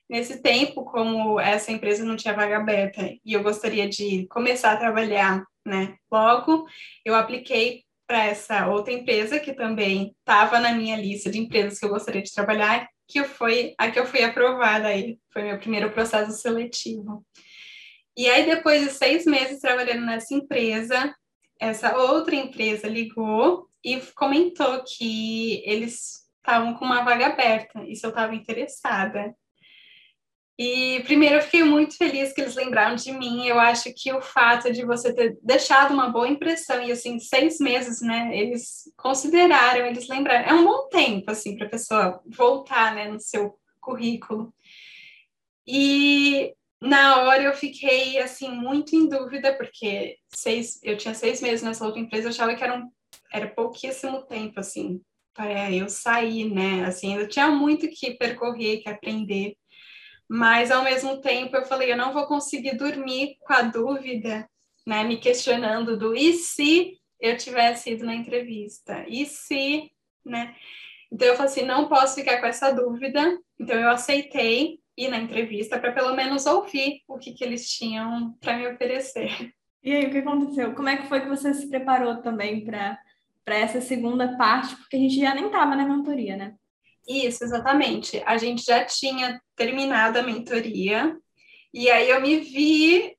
nesse tempo, como essa empresa não tinha vaga aberta e eu gostaria de começar a trabalhar, né, logo, eu apliquei para essa outra empresa que também estava na minha lista de empresas que eu gostaria de trabalhar, que foi a que eu fui aprovada aí, foi meu primeiro processo seletivo. E aí, depois de seis meses trabalhando nessa empresa, essa outra empresa ligou e comentou que eles estavam com uma vaga aberta e se eu estava interessada. E primeiro eu fiquei muito feliz que eles lembraram de mim. Eu acho que o fato de você ter deixado uma boa impressão e assim seis meses, né? Eles consideraram, eles lembraram. É um bom tempo assim para a pessoa voltar, né, no seu currículo. E na hora eu fiquei assim muito em dúvida porque seis, eu tinha seis meses nessa outra empresa, eu achava que era um, era pouquíssimo tempo assim para eu sair, né? Assim, eu tinha muito que percorrer, que aprender mas ao mesmo tempo eu falei, eu não vou conseguir dormir com a dúvida, né, me questionando do e se eu tivesse ido na entrevista? E se, né? Então eu falei assim, não posso ficar com essa dúvida. Então eu aceitei ir na entrevista para pelo menos ouvir o que, que eles tinham para me oferecer. E aí, o que aconteceu? Como é que foi que você se preparou também para para essa segunda parte? Porque a gente já nem estava na mentoria, né? Isso, exatamente. A gente já tinha terminado a mentoria, e aí eu me vi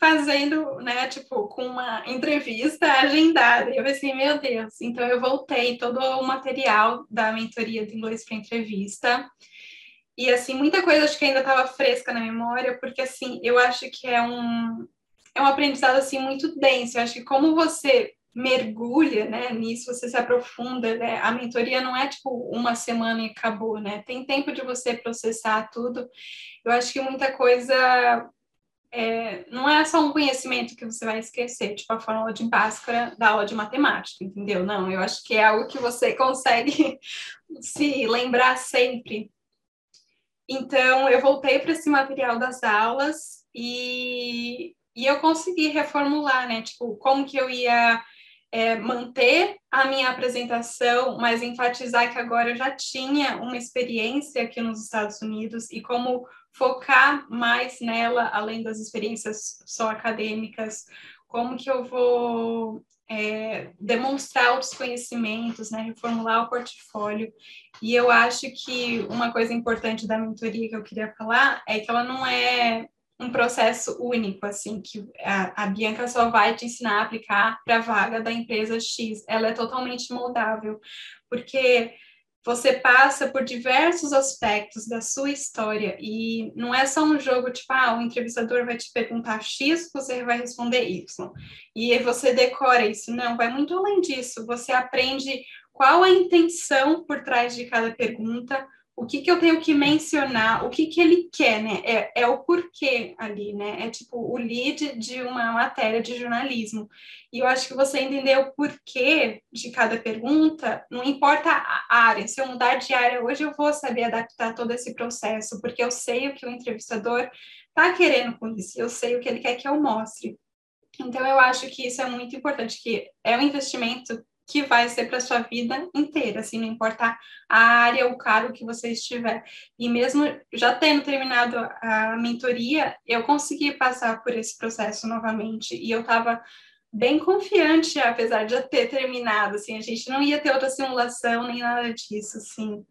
fazendo, né, tipo, com uma entrevista agendada. Eu pensei, meu Deus, então eu voltei todo o material da mentoria de inglês para entrevista. E assim, muita coisa acho que ainda estava fresca na memória, porque assim, eu acho que é um é um aprendizado assim muito denso. Eu acho que como você mergulha né, nisso, você se aprofunda, né? A mentoria não é tipo uma semana e acabou, né? Tem tempo de você processar tudo. Eu acho que muita coisa é, não é só um conhecimento que você vai esquecer, tipo a fórmula de Bhaskara da aula de matemática, entendeu? Não, eu acho que é algo que você consegue se lembrar sempre. Então, eu voltei para esse material das aulas e, e eu consegui reformular, né? Tipo, como que eu ia é, manter a minha apresentação, mas enfatizar que agora eu já tinha uma experiência aqui nos Estados Unidos e como focar mais nela, além das experiências só acadêmicas, como que eu vou é, demonstrar outros conhecimentos, né, reformular o portfólio. E eu acho que uma coisa importante da mentoria que eu queria falar é que ela não é um processo único, assim, que a, a Bianca só vai te ensinar a aplicar para a vaga da empresa X. Ela é totalmente moldável, porque você passa por diversos aspectos da sua história e não é só um jogo tipo, ah, o entrevistador vai te perguntar X, você vai responder Y. E você decora isso. Não, vai muito além disso. Você aprende qual a intenção por trás de cada pergunta, o que, que eu tenho que mencionar, o que, que ele quer, né? É, é o porquê ali, né? É tipo o lead de uma matéria de jornalismo. E eu acho que você entender o porquê de cada pergunta, não importa a área, se eu mudar de área hoje, eu vou saber adaptar todo esse processo, porque eu sei o que o entrevistador está querendo com isso, eu sei o que ele quer que eu mostre. Então, eu acho que isso é muito importante, que é um investimento que vai ser para sua vida inteira, assim, não importa a área, o cargo que você estiver. E mesmo já tendo terminado a mentoria, eu consegui passar por esse processo novamente e eu estava bem confiante, apesar de já ter terminado, assim, a gente não ia ter outra simulação nem nada disso, assim.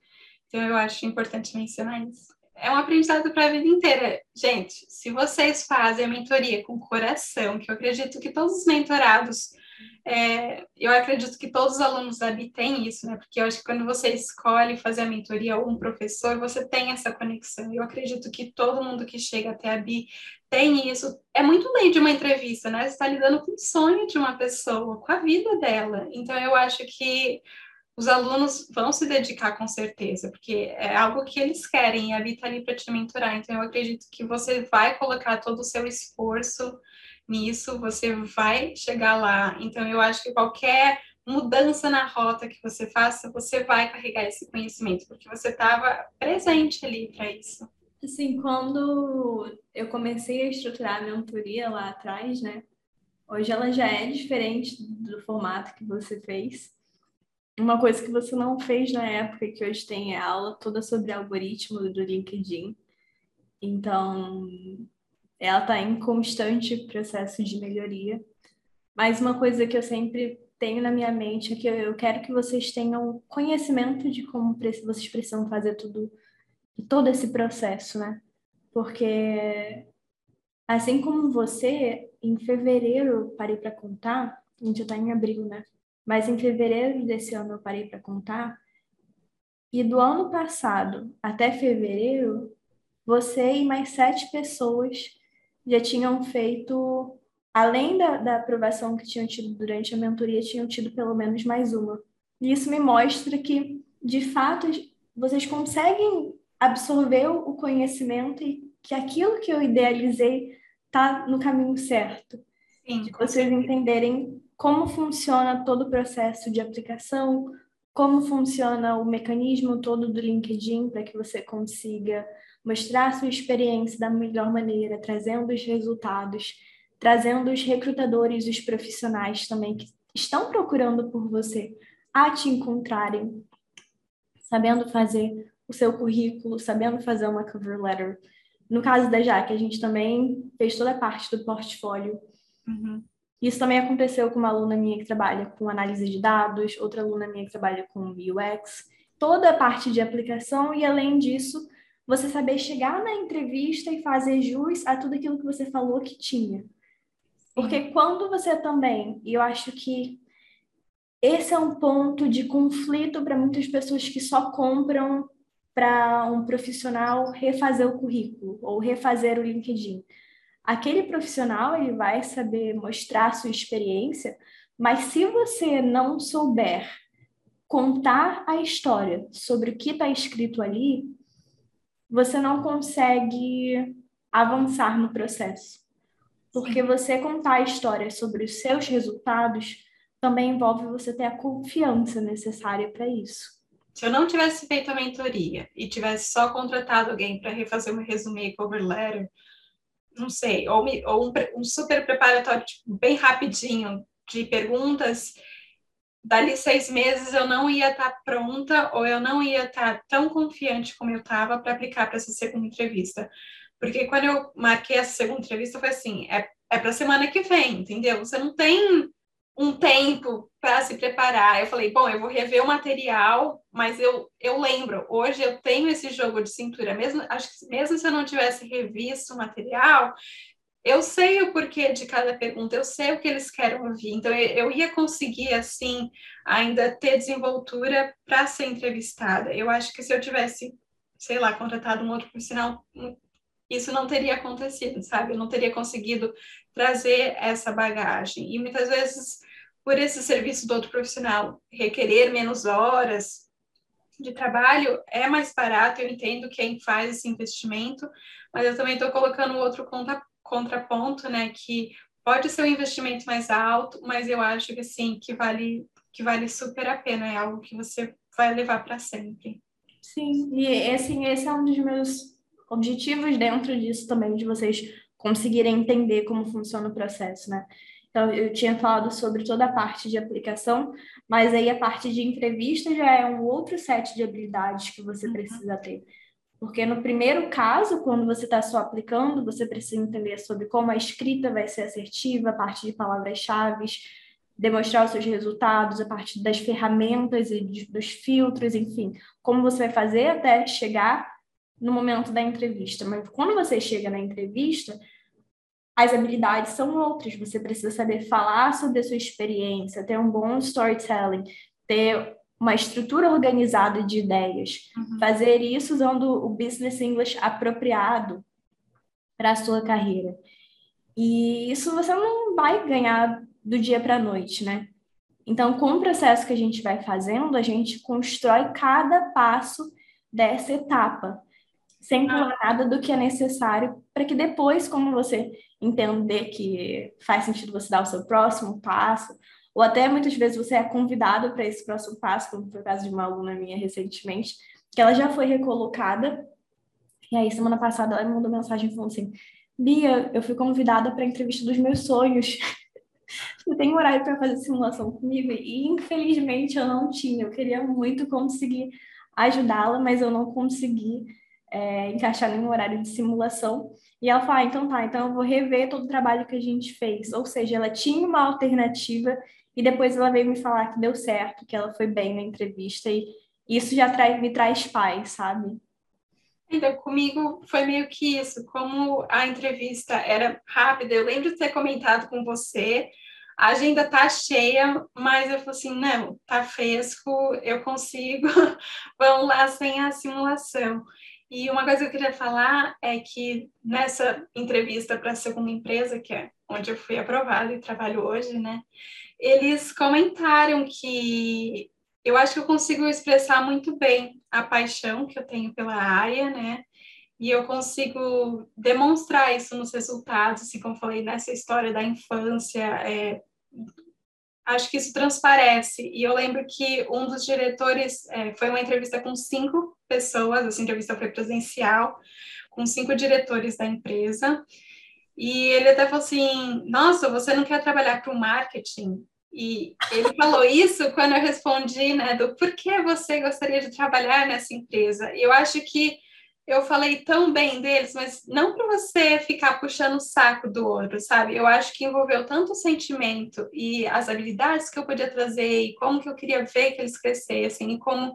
Então eu acho importante mencionar isso. É um aprendizado para a vida inteira. Gente, se vocês fazem a mentoria com coração, que eu acredito que todos os mentorados é, eu acredito que todos os alunos da BI têm isso, né? Porque eu acho que quando você escolhe fazer a mentoria ou um professor, você tem essa conexão. Eu acredito que todo mundo que chega até a BI tem isso. É muito além de uma entrevista, né? Você está lidando com o sonho de uma pessoa, com a vida dela. Então, eu acho que os alunos vão se dedicar com certeza, porque é algo que eles querem e a BI está ali para te mentorar. Então, eu acredito que você vai colocar todo o seu esforço nisso, você vai chegar lá. Então, eu acho que qualquer mudança na rota que você faça, você vai carregar esse conhecimento, porque você estava presente ali para isso. Assim, quando eu comecei a estruturar a mentoria lá atrás, né? Hoje ela já é diferente do formato que você fez. Uma coisa que você não fez na época, que hoje tem aula toda sobre algoritmo do LinkedIn. Então, ela está em constante processo de melhoria. Mas uma coisa que eu sempre tenho na minha mente é que eu quero que vocês tenham conhecimento de como vocês precisam fazer tudo, todo esse processo, né? Porque assim como você, em fevereiro parei para contar, a gente está em abril, né? Mas em fevereiro desse ano eu parei para contar, e do ano passado até fevereiro você e mais sete pessoas já tinham feito, além da, da aprovação que tinham tido durante a mentoria, tinham tido pelo menos mais uma. E isso me mostra que, de fato, vocês conseguem absorver o conhecimento e que aquilo que eu idealizei está no caminho certo. Sim, de vocês entenderem como funciona todo o processo de aplicação, como funciona o mecanismo todo do LinkedIn para que você consiga mostrar sua experiência da melhor maneira, trazendo os resultados, trazendo os recrutadores, os profissionais também que estão procurando por você a te encontrarem, sabendo fazer o seu currículo, sabendo fazer uma cover letter. No caso da Jaque, a gente também fez toda a parte do portfólio. Uhum. Isso também aconteceu com uma aluna minha que trabalha com análise de dados, outra aluna minha que trabalha com UX, toda a parte de aplicação e, além disso, você saber chegar na entrevista e fazer jus a tudo aquilo que você falou que tinha. Porque quando você também, e eu acho que esse é um ponto de conflito para muitas pessoas que só compram para um profissional refazer o currículo ou refazer o LinkedIn. Aquele profissional ele vai saber mostrar sua experiência, mas se você não souber contar a história sobre o que está escrito ali, você não consegue avançar no processo. Porque você contar a história sobre os seus resultados também envolve você ter a confiança necessária para isso. Se eu não tivesse feito a mentoria e tivesse só contratado alguém para refazer um resumo cover letter, não sei, ou, me, ou um, um, super preparatório tipo, bem rapidinho de perguntas, dali seis meses eu não ia estar tá pronta ou eu não ia estar tá tão confiante como eu estava para aplicar para essa segunda entrevista. Porque quando eu marquei essa segunda entrevista, foi assim: é, é para semana que vem, entendeu? Você não tem um tempo para se preparar. Eu falei, bom, eu vou rever o material, mas eu, eu lembro, hoje eu tenho esse jogo de cintura, mesmo, acho que mesmo se eu não tivesse revisto o material, eu sei o porquê de cada pergunta, eu sei o que eles querem ouvir, então eu, ia conseguir, assim, ainda ter desenvoltura para ser entrevistada. Eu acho que se eu tivesse, sei lá, contratado um outro profissional, isso não teria acontecido, sabe? Eu não teria conseguido trazer essa bagagem. E muitas vezes, por esse serviço do outro profissional requerer menos horas de trabalho, é mais barato. Eu entendo quem faz esse investimento, mas eu também estou colocando outro contra, contraponto, né? Que pode ser um investimento mais alto, mas eu acho que sim, que vale que vale super a pena, é algo que você vai levar para sempre. Sim, e assim, esse é um dos meus objetivos dentro disso também, de vocês conseguirem entender como funciona o processo, né? Então, eu tinha falado sobre toda a parte de aplicação, mas aí a parte de entrevista já é um outro set de habilidades que você uhum. precisa ter. Porque no primeiro caso, quando você está só aplicando, você precisa entender sobre como a escrita vai ser assertiva, a parte de palavras-chave, demonstrar os seus resultados a partir das ferramentas e dos filtros, enfim, como você vai fazer até chegar no momento da entrevista, mas quando você chega na entrevista, as habilidades são outras. Você precisa saber falar sobre a sua experiência, ter um bom storytelling, ter uma estrutura organizada de ideias, uhum. fazer isso usando o business English apropriado para a sua carreira. E isso você não vai ganhar do dia para a noite, né? Então, com o processo que a gente vai fazendo, a gente constrói cada passo dessa etapa sem pular nada do que é necessário, para que depois, como você entender que faz sentido você dar o seu próximo passo, ou até muitas vezes você é convidado para esse próximo passo, como foi o caso de uma aluna minha recentemente, que ela já foi recolocada, e aí semana passada ela me mandou mensagem falando assim, Bia, eu fui convidada para a entrevista dos meus sonhos. Você tem horário para fazer simulação comigo? E infelizmente eu não tinha. Eu queria muito conseguir ajudá-la, mas eu não consegui é, encaixar em um horário de simulação. E ela fala, ah, então tá, então eu vou rever todo o trabalho que a gente fez. Ou seja, ela tinha uma alternativa e depois ela veio me falar que deu certo, que ela foi bem na entrevista e isso já traz, me traz paz, sabe? Então, comigo foi meio que isso, como a entrevista era rápida, eu lembro de ter comentado com você, a agenda tá cheia, mas eu falei assim, não, tá fresco, eu consigo, vamos lá sem a simulação. E uma coisa que eu queria falar é que nessa entrevista para a segunda empresa, que é onde eu fui aprovada e trabalho hoje, né? Eles comentaram que eu acho que eu consigo expressar muito bem a paixão que eu tenho pela área, né? E eu consigo demonstrar isso nos resultados, assim como falei nessa história da infância, é, acho que isso transparece. E eu lembro que um dos diretores é, foi uma entrevista com cinco pessoas, essa entrevista foi presencial, com cinco diretores da empresa. E ele até falou assim: Nossa, você não quer trabalhar para o marketing? E ele falou isso quando eu respondi, né, do por que você gostaria de trabalhar nessa empresa. Eu acho que eu falei tão bem deles, mas não para você ficar puxando o saco do outro, sabe? Eu acho que envolveu tanto o sentimento e as habilidades que eu podia trazer e como que eu queria ver que eles crescessem e como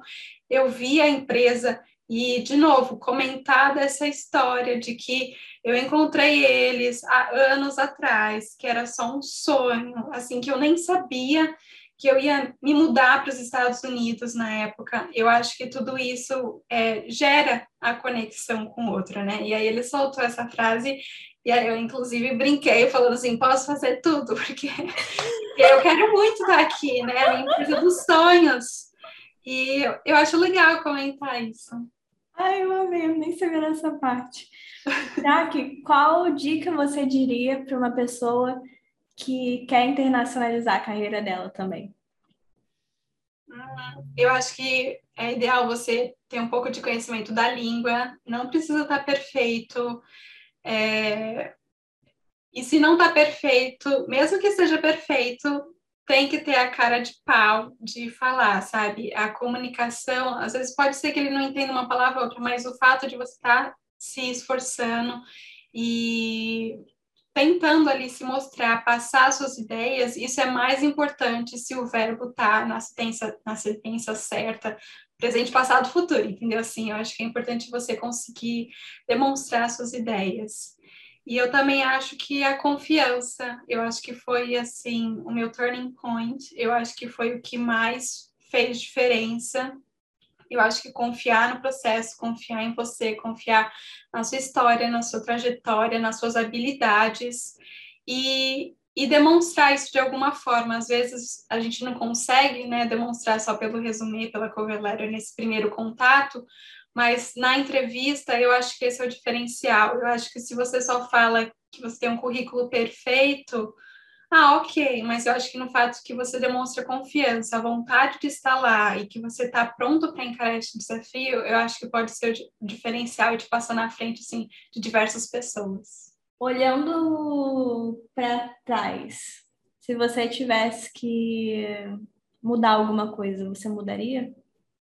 eu via a empresa e, de novo, comentar dessa história de que eu encontrei eles há anos atrás, que era só um sonho, assim, que eu nem sabia que eu ia me mudar para os Estados Unidos na época. Eu acho que tudo isso é, gera a conexão com outra, né? E aí ele soltou essa frase e aí eu, inclusive, brinquei falando assim, posso fazer tudo, porque eu quero muito estar aqui, né? A empresa dos sonhos. E eu acho legal comentar isso. Ai, eu amei, eu nem sabia dessa parte. Jaque, qual dica você diria para uma pessoa que quer internacionalizar a carreira dela também? Eu acho que é ideal você ter um pouco de conhecimento da língua, não precisa estar perfeito. É... E se não está perfeito, mesmo que seja perfeito, tem que ter a cara de pau de falar, sabe? A comunicação, às vezes pode ser que ele não entenda uma palavra ou outra, mas o fato de você estar tá se esforçando e tentando ali se mostrar, passar suas ideias, isso é mais importante se o verbo está na sentença, na sentença certa, presente, passado, futuro, entendeu? Assim, eu acho que é importante você conseguir demonstrar suas ideias. E eu também acho que a confiança, eu acho que foi assim o meu turning point, eu acho que foi o que mais fez diferença eu acho que confiar no processo, confiar em você, confiar na sua história, na sua trajetória, nas suas habilidades e, e demonstrar isso de alguma forma. Às vezes a gente não consegue né, demonstrar só pelo resumê, pela cover letter nesse primeiro contato, mas na entrevista eu acho que esse é o diferencial. Eu acho que se você só fala que você tem um currículo perfeito, ah, ok, mas eu acho que no fato que você demonstra confiança, a vontade de estar lá e que você está pronto para encarar esse desafio, eu acho que pode ser o diferencial e te passar na frente assim, de diversas pessoas. Olhando para trás, se você tivesse que mudar alguma coisa, você mudaria?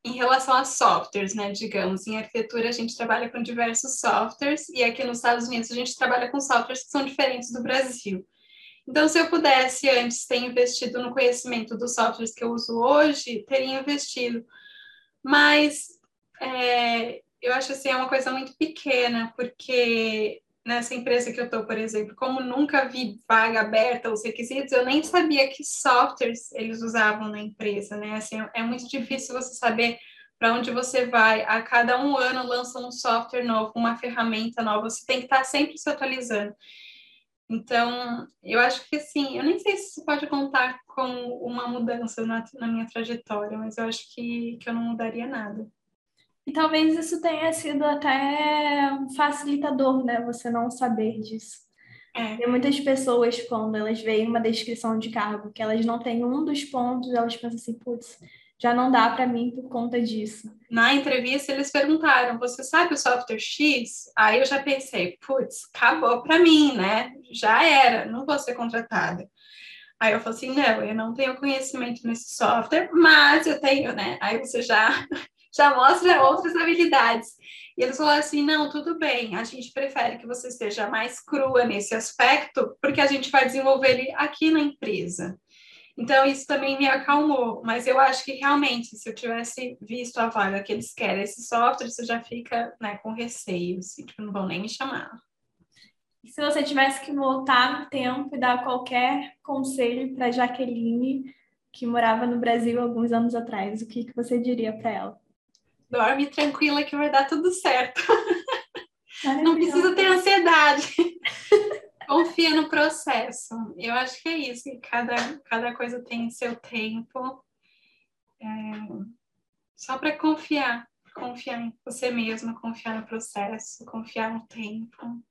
Em relação a softwares, né, digamos, em arquitetura a gente trabalha com diversos softwares e aqui nos Estados Unidos a gente trabalha com softwares que são diferentes do Brasil. Então, se eu pudesse antes ter investido no conhecimento dos softwares que eu uso hoje, teria investido. Mas é, eu acho assim, é uma coisa muito pequena, porque nessa empresa que eu estou, por exemplo, como nunca vi vaga aberta, os requisitos, eu nem sabia que softwares eles usavam na empresa, né? Assim, é muito difícil você saber para onde você vai. A cada um ano lança um software novo, uma ferramenta nova, você tem que estar sempre se atualizando. Então, eu acho que sim, eu nem sei se isso pode contar com uma mudança na, na minha trajetória, mas eu acho que, que eu não mudaria nada. E talvez isso tenha sido até um facilitador, né? Você não saber disso. É. Tem muitas pessoas, quando elas veem uma descrição de cargo, que elas não têm um dos pontos, elas pensam assim, putz, já não dá para mim por conta disso. Na entrevista eles perguntaram: "Você sabe o software X?" Aí eu já pensei: "Putz, acabou para mim, né? Já era, não vou ser contratada." Aí eu falei assim: "Não, eu não tenho conhecimento nesse software, mas eu tenho, né?" Aí você já já mostra outras habilidades. E eles falaram assim: "Não, tudo bem. A gente prefere que você esteja mais crua nesse aspecto, porque a gente vai desenvolver ele aqui na empresa." Então, isso também me acalmou, mas eu acho que realmente, se eu tivesse visto a vaga que eles querem, esse software, você já fica né, com receio, assim, tipo, não vão nem me chamar. E se você tivesse que voltar no tempo e dar qualquer conselho para Jaqueline, que morava no Brasil alguns anos atrás, o que, que você diria para ela? Dorme tranquila que vai dar tudo certo. Não precisa ter ansiedade. Confia no processo. Eu acho que é isso. Cada, cada coisa tem seu tempo. É, só para confiar. Confiar em você mesma, confiar no processo, confiar no tempo.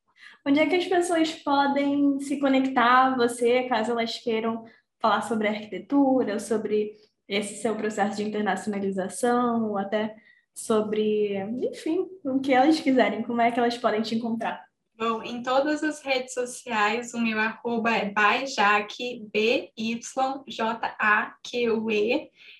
Onde é que as pessoas podem se conectar a você, caso elas queiram falar sobre arquitetura, sobre esse seu processo de internacionalização, ou até sobre, enfim, o que elas quiserem, como é que elas podem te encontrar? Bom, em todas as redes sociais, o meu arroba é byjaque, B-Y-J-A-Q-U-E.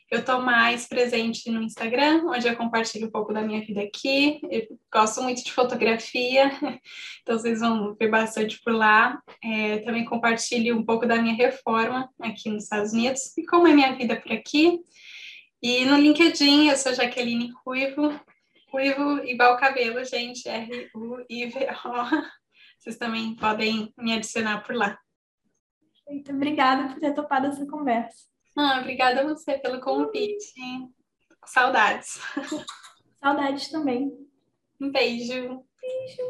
Eu estou mais presente no Instagram, onde eu compartilho um pouco da minha vida aqui. Eu gosto muito de fotografia, então vocês vão ver bastante por lá. É, também compartilho um pouco da minha reforma aqui nos Estados Unidos e como é minha vida por aqui. E no LinkedIn, eu sou Jaqueline Ruivo, Ruivo igual cabelo, gente, R-U-I-V-O. Vocês também podem me adicionar por lá. Muito obrigada por ter topado essa conversa. Ah, obrigada a você pelo convite. Saudades. Saudades também. Um beijo. Beijo.